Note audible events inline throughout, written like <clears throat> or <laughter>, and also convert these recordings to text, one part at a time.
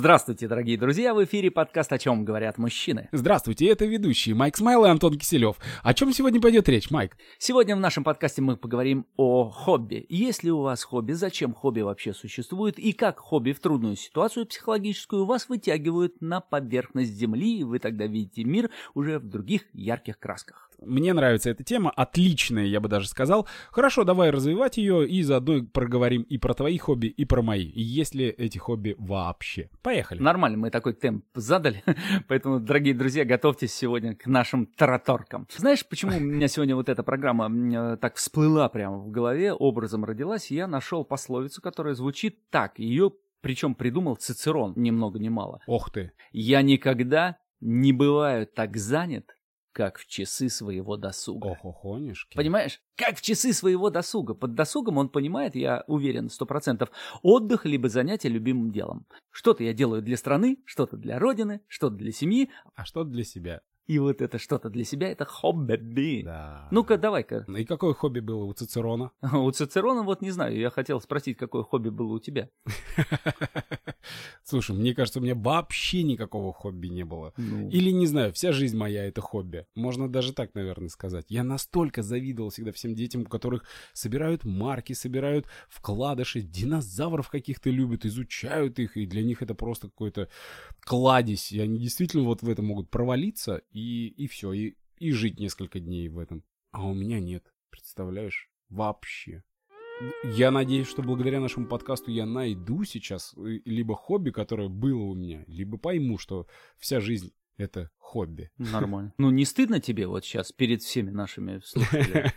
Здравствуйте, дорогие друзья, в эфире подкаст «О чем говорят мужчины». Здравствуйте, это ведущие Майк Смайл и Антон Киселев. О чем сегодня пойдет речь, Майк? Сегодня в нашем подкасте мы поговорим о хобби. Есть ли у вас хобби, зачем хобби вообще существует и как хобби в трудную ситуацию психологическую вас вытягивают на поверхность земли, и вы тогда видите мир уже в других ярких красках. Мне нравится эта тема, отличная, я бы даже сказал. Хорошо, давай развивать ее и заодно проговорим и про твои хобби, и про мои. И есть ли эти хобби вообще? Поехали. Нормально, мы такой темп задали, <laughs> поэтому, дорогие друзья, готовьтесь сегодня к нашим тараторкам. Знаешь, почему у меня сегодня вот эта программа э, так всплыла прямо в голове, образом родилась? Я нашел пословицу, которая звучит так. Ее причем придумал Цицерон, ни много ни мало. Ох ты. «Я никогда не бываю так занят, как в часы своего досуга. Ох, охонюшки. Понимаешь? Как в часы своего досуга. Под досугом он понимает, я уверен, сто процентов, отдых либо занятие любимым делом. Что-то я делаю для страны, что-то для родины, что-то для семьи. А что-то для себя. И вот это что-то для себя, это хобби. Да. Ну-ка, давай-ка. И какое хобби было у Цицерона? <laughs> У Цицерона вот не знаю, я хотел спросить, какое хобби было у тебя. <laughs> Слушай, мне кажется, у меня вообще никакого хобби не было. Ну. Или, не знаю, вся жизнь моя — это хобби. Можно даже так, наверное, сказать. Я настолько завидовал всегда всем детям, у которых собирают марки, собирают вкладыши, динозавров каких-то любят, изучают их, и для них это просто какой-то кладезь. И они действительно вот в это могут провалиться, и, и все, и, и жить несколько дней в этом. А у меня нет, представляешь? Вообще. Я надеюсь, что благодаря нашему подкасту я найду сейчас э, либо хобби, которое было у меня, либо пойму, что вся жизнь — это хобби. Нормально. Ну, не стыдно тебе вот сейчас перед всеми нашими <laughs> слушателями?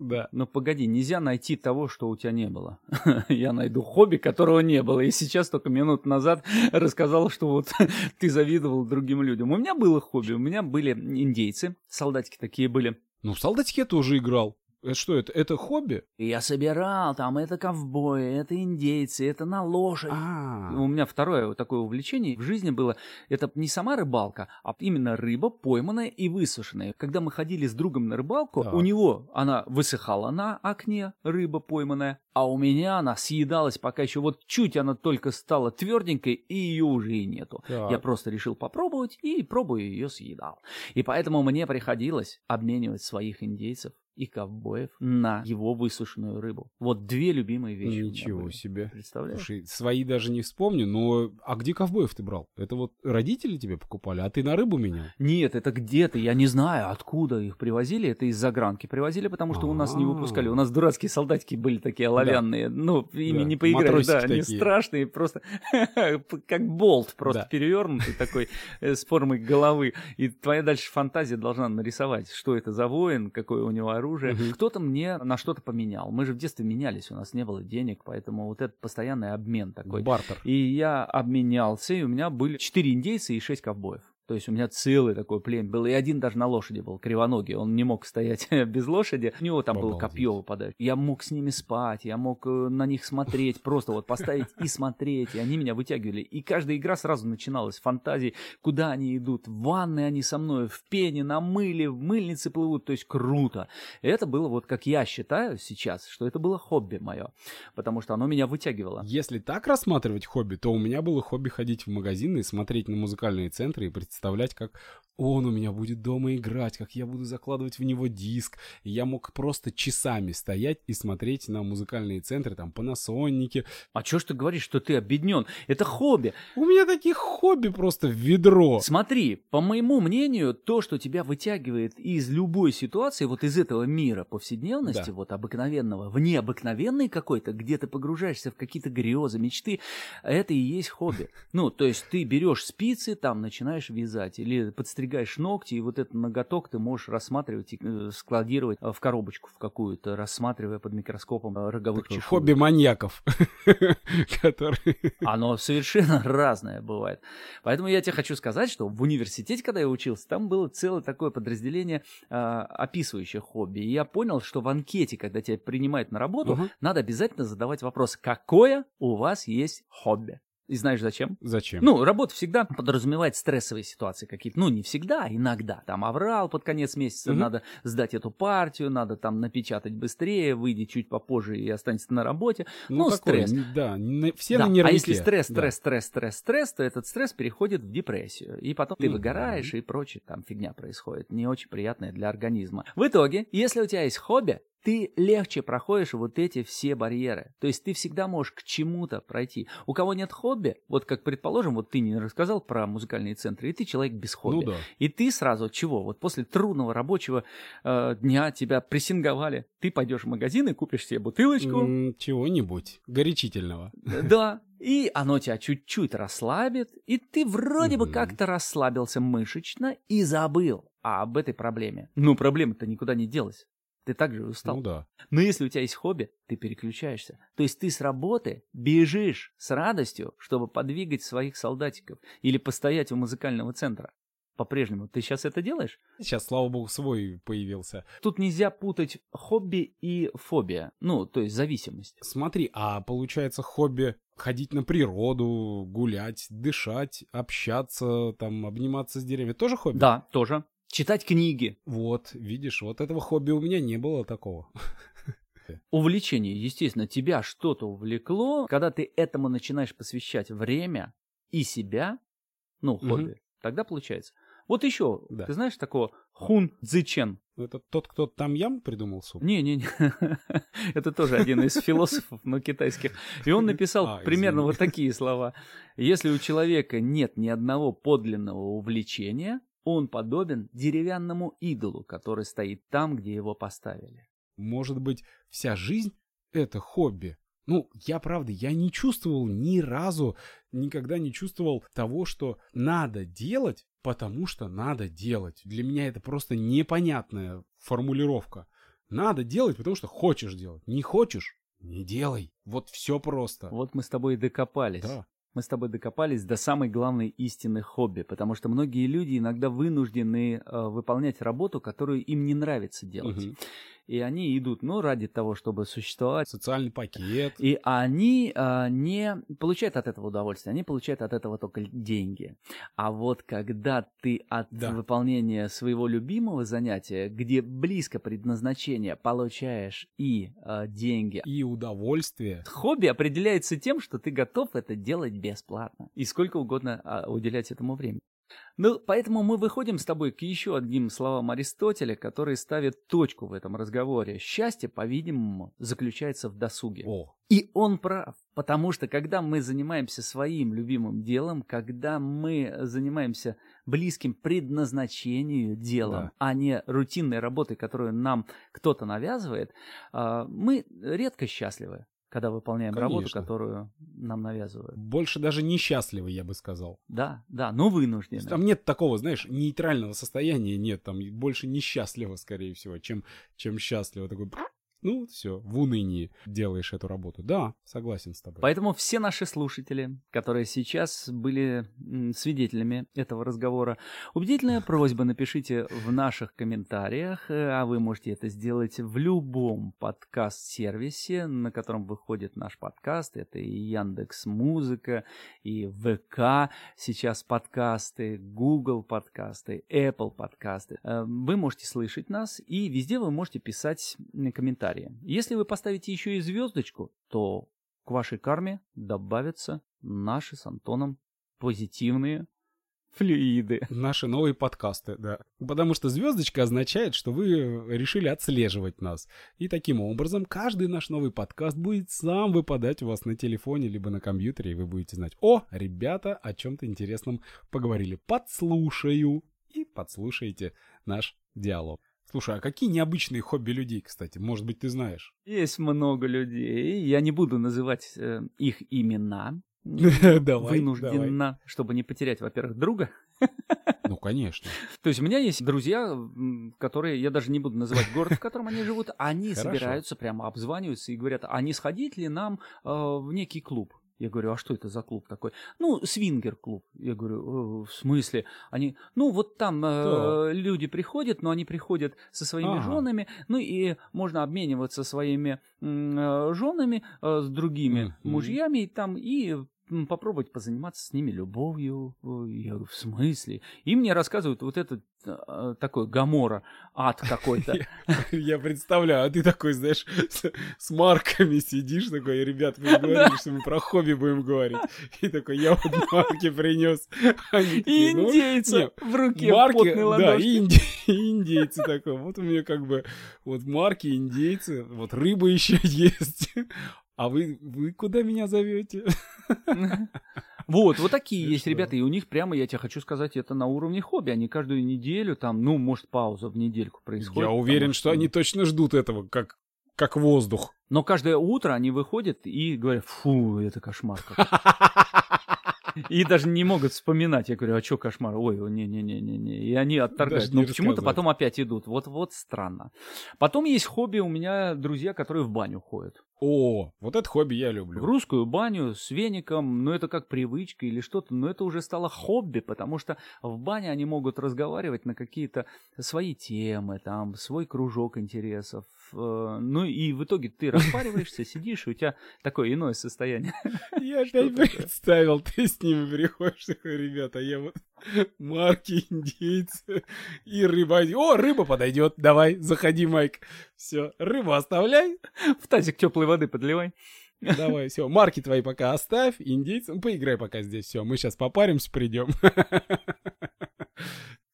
Да. Но погоди, нельзя найти того, что у тебя не было. <laughs> Я найду хобби, которого не было. И сейчас только минут назад рассказал, что вот <laughs> ты завидовал другим людям. У меня было хобби, у меня были индейцы, солдатики такие были. Ну, в солдатике я тоже играл. Это что это? Это хобби? Я собирал там, это ковбои, это индейцы, это на лошадь. А, У меня второе вот такое увлечение в жизни было, это не сама рыбалка, а именно рыба, пойманная и высушенная. Когда мы ходили с другом на рыбалку, Так. у него она высыхала на окне, рыба пойманная, а у меня она съедалась, пока еще вот чуть она только стала тверденькой, и ее уже и нету. Так. Я просто решил попробовать, и пробуя ее съедал. И поэтому мне приходилось обменивать своих индейцев и ковбоев на его высушенную рыбу. Вот две любимые вещи. у меня ничего себе. Представляешь? Слушай, свои даже не вспомню, но а где ковбоев ты брал? Это вот родители тебе покупали, а ты на рыбу менял? Нет, это где-то, я не знаю, откуда их привозили. Это из загранки привозили, потому что у нас не А. выпускали. У нас дурацкие солдатики были такие оловянные. Ну, ими Да, не матросики Да, они такие. страшные, просто <laughs> как болт, просто Да. перевернутый такой э, с формой головы. И твоя дальше фантазия должна нарисовать, что это за воин, какое у него оружие. Мгм. Кто-то мне на что-то поменял. Мы же в детстве менялись, у нас не было денег, поэтому вот этот постоянный обмен такой. Бартер. И я обменялся, и у меня были 4 индейца и 6 ковбоев. То есть у меня целый такой племя был. И один даже на лошади был, кривоногий. Он не мог стоять <laughs> без лошади. У него там было Обалдеть. копье выпадает. Я мог с ними спать, я мог э, на них смотреть. Просто вот поставить и смотреть. И они меня вытягивали. И каждая игра сразу начиналась с фантазии, куда они идут. В ванной они со мной, в пене, на мыле, в мыльнице плывут. То есть круто. Это было вот, как я считаю сейчас, что это было хобби мое. Потому что оно меня вытягивало. Если так рассматривать хобби, то у меня было хобби ходить в магазины и смотреть на музыкальные центры и представлять, как он у меня будет дома играть, как я буду закладывать в него диск. Я мог просто часами стоять и смотреть на музыкальные центры, там, Panasonic. А чё ж ты говоришь, что ты обеднен? Это хобби. У меня таких хобби просто в ведро. Смотри, по моему мнению, то, что тебя вытягивает из любой ситуации, вот из этого мира повседневности, Да. вот обыкновенного, в необыкновенный какой-то, где ты погружаешься в какие-то грезы, мечты, это и есть хобби. Ну, то есть ты берешь спицы, там начинаешь вязать, или подстригаешь ногти, и вот этот ноготок ты можешь рассматривать и э, складировать э, в коробочку в какую-то, рассматривая под микроскопом э, роговых Такое чешуек. Хобби маньяков, <laughs> которые... Оно совершенно <laughs> разное бывает. Поэтому я тебе хочу сказать, что в университете, когда я учился, там было целое такое подразделение, описывающее хобби. И я понял, что в анкете, когда тебя принимают на работу, надо обязательно задавать вопрос, какое у вас есть хобби. И знаешь зачем? Зачем? Ну, работа всегда подразумевает стрессовые ситуации какие-то. Ну, не всегда, а иногда. Там аврал под конец месяца, Мгм. надо сдать эту партию, надо там напечатать быстрее, выйди чуть попозже и останется на работе. ну, такой, стресс. да, все Да, на нервике. А если стресс, Да. стресс, стресс, стресс, стресс, то этот стресс переходит в депрессию. И потом ты выгораешь, и прочее там фигня происходит. Не очень приятная для организма. В итоге, если у тебя есть хобби, ты легче проходишь вот эти все барьеры. То есть ты всегда можешь к чему-то пройти. У кого нет хобби, вот как предположим, вот ты не рассказал про музыкальные центры, и ты человек без хобби. Ну да. И ты сразу чего? Вот после трудного рабочего э, дня тебя прессинговали. Ты пойдешь в магазин и купишь себе бутылочку. М, Чего-нибудь горячительного. Да. И оно тебя чуть-чуть расслабит, и ты вроде бы как-то расслабился мышечно и забыл об этой проблеме. Ну, проблема-то никуда не делась. Ты так же устал. Ну да. Но если у тебя есть хобби, ты переключаешься. То есть ты с работы бежишь с радостью, чтобы подвигать своих солдатиков или постоять у музыкального центра. По-прежнему. Ты сейчас это делаешь? Сейчас, слава богу, свой появился. Тут нельзя путать хобби и фобия. Ну, то есть зависимость. Смотри, а получается хобби ходить на природу, гулять, дышать, общаться, там, обниматься с деревьями. Тоже хобби? Да, тоже. Читать книги. Вот, видишь, вот этого хобби у меня не было такого. <laughs> увлечение, естественно, тебя что-то увлекло, когда ты этому начинаешь посвящать время и себя, ну, хобби, тогда получается. Вот еще, Да. ты знаешь такого Хун Цзичен? Это тот, кто там ям придумал суп? Не-не-не, <laughs> это тоже один из философов, но китайских. И он написал А, примерно вот такие слова. Если у человека нет ни одного подлинного увлечения, он подобен деревянному идолу, который стоит там, где его поставили. Может быть, вся жизнь — это хобби? Ну, я правда, я не чувствовал ни разу, никогда не чувствовал того, что надо делать, потому что надо делать. Для меня это просто непонятная формулировка. Надо делать, потому что хочешь делать. Не хочешь — не делай. Вот все просто. Вот мы с тобой и докопались. Да. Мы с тобой докопались до самой главной истины хобби, потому что многие люди иногда вынуждены э, выполнять работу, которую им не нравится делать. Мгм. И они идут, ну, ради того, чтобы существовать. Социальный пакет. И они э, не получают от этого удовольствие, они получают от этого только деньги. А вот когда ты от Да. выполнения своего любимого занятия, где близко предназначения, получаешь и э, деньги, И удовольствие. Хобби определяется тем, что ты готов это делать бесплатно и сколько угодно а, уделять этому времени. Ну, поэтому мы выходим с тобой к еще одним словам Аристотеля, который ставит точку в этом разговоре. Счастье, по-видимому, заключается в досуге. О, И он прав, потому что когда мы занимаемся своим любимым делом, когда мы занимаемся близким предназначению делом, Да. а не рутинной работой, которую нам кто-то навязывает, а, мы редко счастливы, когда выполняем работу, Конечно. которую нам навязывают. больше даже несчастливый, я бы сказал. Да, да, но вынуждены. Там нет такого, знаешь, нейтрального состояния, нет, там больше несчастливо, скорее всего, чем, чем счастливо. Такой, ну, все, в унынии делаешь эту работу. Да, согласен с тобой. Поэтому все наши слушатели, которые сейчас были свидетелями этого разговора, убедительная просьба напишите в наших комментариях, э, а вы можете это сделать в любом подкаст-сервисе, на котором выходит наш подкаст. Это и Яндекс Музыка, и ВК сейчас подкасты, Google подкасты, Apple подкасты. Э, Вы можете слышать нас, и везде вы можете писать м, комментарии. Если вы поставите еще и звездочку, то к вашей карме добавятся наши с Антоном позитивные флюиды. Наши новые подкасты, да. Потому что звездочка означает, что вы решили отслеживать нас. И таким образом каждый наш новый подкаст будет сам выпадать у вас на телефоне либо на компьютере, и вы будете знать, о, ребята о чем-то интересном поговорили. Подслушаю. И подслушаете наш диалог. Слушай, а какие необычные хобби людей, кстати? Может быть, ты знаешь? Есть много людей, я не буду называть э, их имена, <laughs> Давай, вынуждена, чтобы не потерять, во-первых, друга. <laughs> Ну, конечно. То есть у меня есть друзья, которые, я даже не буду называть город, в котором они живут, они <laughs> собираются, прямо обзваниваются и говорят, а не сходить ли нам э, в некий клуб? Я говорю, а что это за клуб такой? Ну, свингер-клуб. Я говорю, «Э, в смысле? Они, ну, вот там э, люди приходят, но они приходят со своими Ага. женами, ну, и можно обмениваться своими э, женами э, с другими Мгм. мужьями там и попробовать позаниматься с ними любовью. Э, Я говорю, в смысле? И мне рассказывают вот этот э, такой гамора, ад какой-то. <laughs> Я представляю, а ты такой, знаешь, с, марками сидишь такой, ребят, вы <laughs> говорили, что мы про хобби будем говорить. И такой, я вот <laughs> марки принес. И «Ну, индейца не, в руке, марки, потной да, индейцы такой. Вот у меня как бы вот марки, индейцы, вот рыба еще есть. А вы, вы куда меня зовете? <laughs> Вот, вот такие есть ребята, и у них прямо, я тебе хочу сказать, это на уровне хобби. Они каждую неделю там, ну, может, пауза в недельку происходит. Я уверен, потому что они точно ждут этого, как, как воздух. Но каждое утро они выходят и говорят, фу, это кошмар. какой». <laughs> И даже не могут вспоминать. Я говорю, а что кошмар? Ой, не-не-не-не-не. И они отторгают. Но почему-то потом опять идут. Вот, вот странно. Потом есть хобби у меня друзья, которые в баню ходят. О, вот это хобби я В люблю. русскую баню с веником, ну это как привычка или что-то, но это уже стало хобби, потому что в бане они могут разговаривать на какие-то свои темы, там, свой кружок интересов. э, Ну и в итоге ты распариваешься, сидишь, и у тебя такое иное состояние. Я <laughs> опять представил, ты с ними приходишь, такой, ребята, я вот марки, индейцы и рыба. О, рыба подойдет, давай, заходи, Майк. Все, рыбу оставляй, В тазик теплой воды подливай. давай, все, марки твои пока оставь, индейцы, ну, поиграй пока здесь, все, мы сейчас попаримся, придем.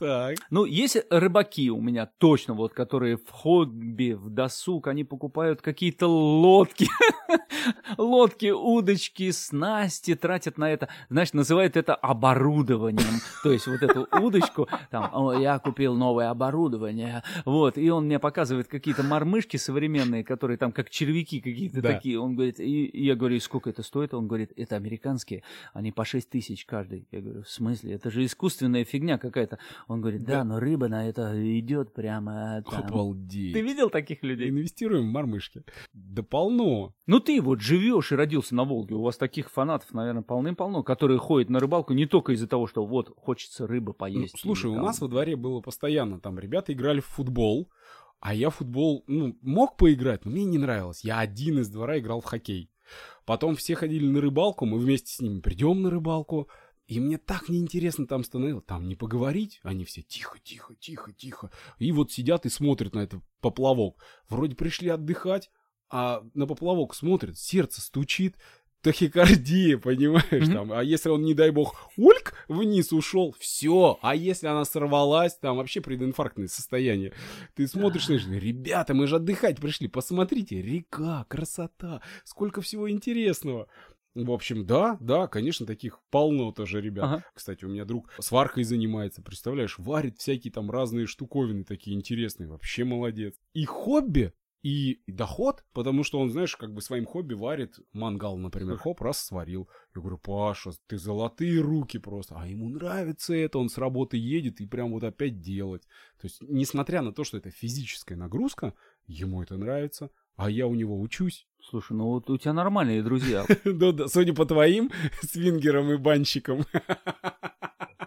Так, Ну, есть рыбаки у меня точно, вот, которые в хобби, в досуг, они покупают какие-то лодки, <laughs> лодки, удочки, снасти, тратят на это, знаешь, называют это оборудованием. То есть вот эту удочку, там, «О, я купил новое оборудование, вот, и он мне показывает какие-то мормышки современные, которые там как червяки какие-то Да. такие. Он говорит, и, и я говорю, и сколько это стоит? Он говорит, это американские, они по 6 тысяч каждый. Я говорю, в смысле? Это же искусственная фигня какая-то. Он говорит, да, Да. но рыба на это идет прямо там. обалдеть. Ты видел таких людей? Инвестируем в мормышки. Да полно. Ну ты вот живешь и родился на Волге, у вас таких фанатов, наверное, полным-полно, которые ходят на рыбалку не только из-за того, что вот хочется рыбы Ну, поесть. слушай, или у нас во дворе было постоянно, там ребята играли в футбол, а я в футбол, ну, мог поиграть, но мне не нравилось. Я один из двора играл в хоккей. Потом все ходили на рыбалку, мы вместе с ними придем на рыбалку, и мне так неинтересно там становилось. Там не поговорить, они все тихо, тихо, тихо, тихо. И вот сидят и смотрят на этот поплавок. Вроде пришли отдыхать, а на поплавок смотрят, сердце стучит, тахикардия, понимаешь, Мгм. там, а если он, не дай бог, ульк, вниз ушел, все, а если она сорвалась, там вообще прединфарктное состояние. Ты смотришь, знаешь, ребята, мы же отдыхать пришли, посмотрите, река, красота, сколько всего интересного. В общем, да, да, конечно, таких полно тоже ребят. Ага. Кстати, у меня друг сваркой занимается, представляешь, варит всякие там разные штуковины такие интересные, вообще молодец. И хобби, и доход, потому что он, знаешь, как бы своим хобби варит мангал, например, хоп, раз сварил. Я говорю, Паша, ты золотые руки просто. А ему нравится это, он с работы едет и прям вот опять делать. То есть, несмотря на то, что это физическая нагрузка, ему это нравится, а я у него учусь. Слушай, ну вот у тебя нормальные друзья. <laughs> Да-да, судя по твоим <laughs> свингерам и банщикам. <laughs>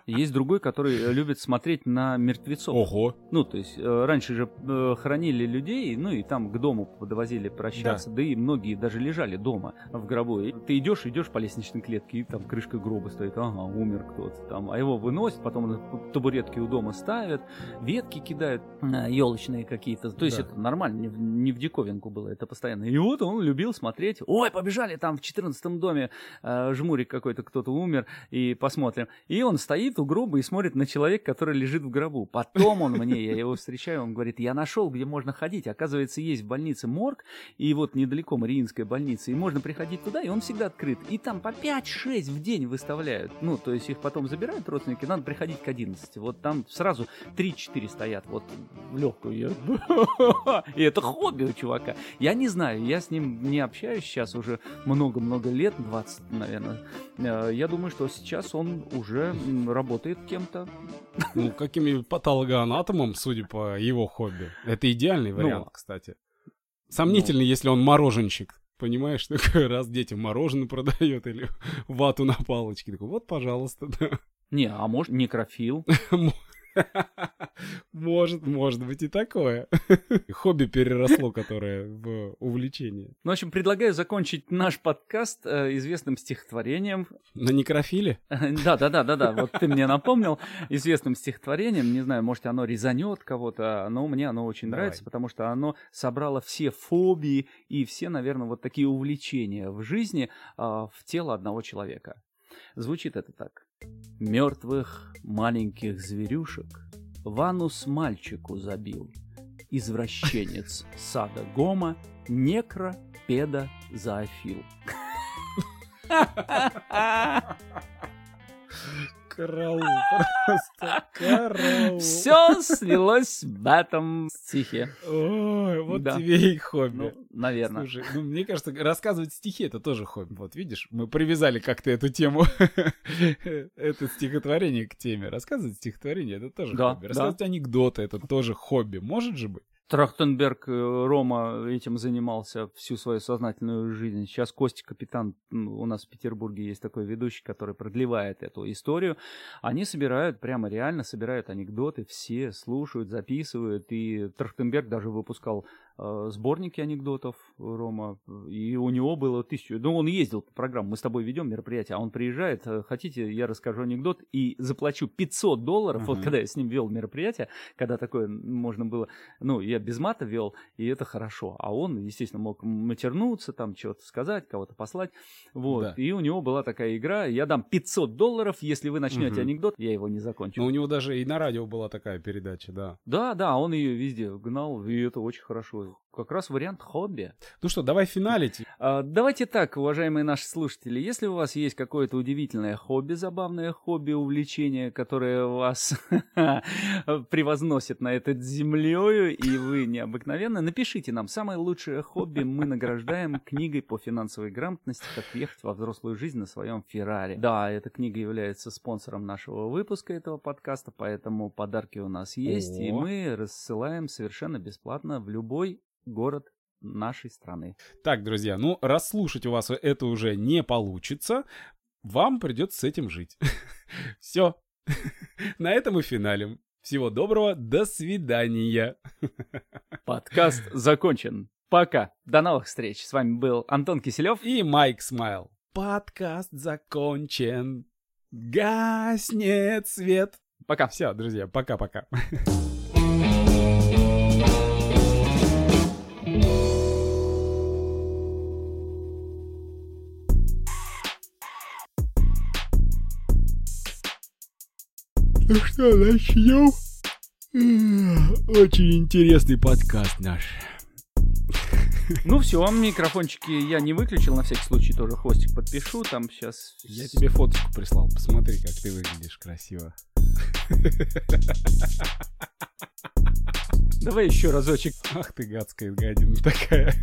Есть другой, который э, любит смотреть на мертвецов. Ого. Ну, то есть, э, раньше же э, хоронили людей, ну, и там к дому подвозили прощаться, да. и многие даже лежали дома в гробу. И ты идешь, идешь по лестничной клетке, и там крышка гроба стоит, ага, умер кто-то там. А его выносят, потом табуретки у дома ставят, ветки кидают, елочные какие-то. То есть, Да. это нормально, не в, не в диковинку было, это постоянно. И вот он любил смотреть, ой, побежали там в 14 доме, э, жмурик какой-то, кто-то умер, и посмотрим. И он стоит у гроба и смотрит на человека, который лежит в гробу. Потом он мне, я его встречаю, он говорит, я нашел, где можно ходить. Оказывается, есть в больнице морг, и вот недалеко Мариинская больница, и можно приходить туда, и он всегда открыт. И там по 5-6 в день выставляют. Ну, то есть их потом забирают родственники, надо приходить к 11. Вот там сразу 3-4 стоят, вот в легкую. Я- <laughs> И это хобби у чувака. Я не знаю, я с ним не общаюсь сейчас уже много-много лет, 20, наверное. Э, Я думаю, что сейчас он уже м, работает кем-то. Ну, каким-нибудь патологоанатомом, судя по его хобби. Это идеальный Ну. вариант, кстати. Сомнительно, если он мороженщик. Понимаешь, <laughs> такой раз детям мороженое продает или вату на палочке. Такой, вот, пожалуйста, да. Не, а может некрофил. <laughs> <laughs> Может, может быть и такое. <laughs> Хобби переросло, которое в увлечение. Ну, в общем, предлагаю закончить наш подкаст э, известным стихотворением. На некрофиле? <laughs> Да, да, да, да, да. Вот ты мне напомнил известным стихотворением. Не знаю, может, оно резанет кого-то, но мне оно очень Давай. нравится, потому что оно собрало все фобии и все, наверное, вот такие увлечения в жизни а, в тело одного человека. Звучит это так. Мертвых маленьких зверюшек Ванус мальчику забил. Извращенец сада Гома, некро, педа, зоофил. Караул, <laughs> просто. Все слилось в этом стихе. Ой, вот Да. тебе и хобби. Ну, наверное. Слушай, ну мне кажется, рассказывать стихи это тоже хобби. Вот видишь, мы привязали как-то эту тему, <laughs> это стихотворение к теме. Рассказывать стихотворение это тоже Да, хобби. да. Рассказывать анекдоты это тоже хобби. Может же быть? Трахтенберг э, Рома этим занимался всю свою сознательную жизнь. Сейчас Костя Капитан, у нас в Петербурге есть такой ведущий, который продлевает эту историю. Они собирают, прямо реально собирают анекдоты, все слушают, записывают. И Трахтенберг даже выпускал сборники анекдотов Рома. И у него было тысячу... Ну, он ездил по программу, мы с тобой ведем мероприятие, а он приезжает, э, хотите, я расскажу анекдот и заплачу 500 долларов. Вот Мгм. когда я с ним вел мероприятие, когда такое можно было... Ну, я без мата вел, и это хорошо. А он, естественно, мог матернуться, там что-то сказать, кого-то послать. Вот. Да. И у него была такая игра. Я дам 500 долларов, если вы начнете Мгм. анекдот, я его не закончу. Но у него даже и на радио была такая передача, да. Да, да, он ее везде гнал, и это очень хорошо. Как раз вариант хобби. Ну что, давай финалить. А, Давайте так, уважаемые наши слушатели, если у вас есть какое-то удивительное хобби, забавное хобби, увлечение, которое вас <laughs> превозносит на этот землею, и вы необыкновенны, напишите нам. Самое лучшее хобби мы награждаем книгой по финансовой грамотности «Как въехать во взрослую жизнь на своем Феррари». Да, эта книга является спонсором нашего выпуска этого подкаста, поэтому подарки у нас есть, и О. мы рассылаем совершенно бесплатно в любой город нашей страны. Так, друзья, ну, раз слушать у вас это уже не получится, вам придется с этим жить. <laughs> Все. <laughs> На этом и финалем. Всего доброго, до свидания. <laughs> Подкаст закончен. Пока. До новых встреч. С вами был Антон Киселев. И Майк Смайл. Подкаст закончен. Гаснет свет. Пока. Все, друзья, пока-пока. Ну что, начнем? Очень интересный подкаст наш. Ну все, микрофончики я не выключил, на всякий случай тоже хвостик подпишу. Там сейчас... Я тебе фоточку прислал, посмотри, как ты выглядишь красиво. Давай еще разочек. Ах ты гадская гадина такая.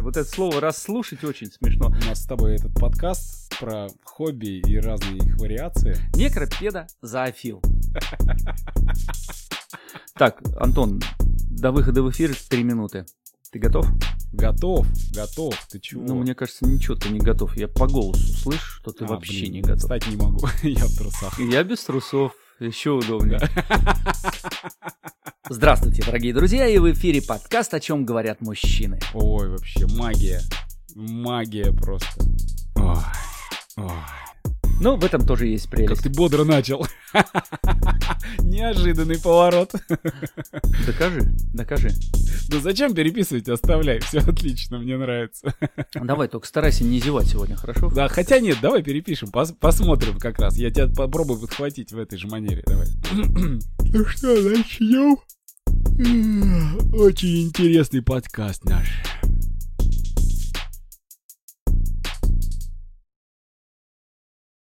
Вот это слово расслушать очень смешно. У нас с тобой этот подкаст про хобби и разные их вариации. Некропеда зоофил. Так, Антон, до выхода в эфир 3 минуты. Ты готов? Готов, готов, ты чего? Ну, мне кажется, ничего ты не готов. Я по голосу слышу, что ты А, вообще блин, не готов. Встать не могу, <laughs> я в трусах. Я без трусов. Еще удобнее. Здравствуйте, дорогие друзья, и в эфире подкаст «О чем говорят мужчины». Ой, вообще, магия. Магия просто. Ой, ой. Ну, в этом тоже есть Как прелесть. ты бодро начал. <laughs> Неожиданный поворот. <laughs> Докажи, докажи. Ну зачем переписывать, оставляй. Все отлично, мне нравится. <laughs> Давай, только старайся не зевать сегодня, хорошо? Да, хотя нет, давай перепишем, пос- посмотрим как раз. Я тебя попробую подхватить в этой же манере, давай. <clears throat> Ну что, начнем? <clears throat> Очень интересный подкаст наш.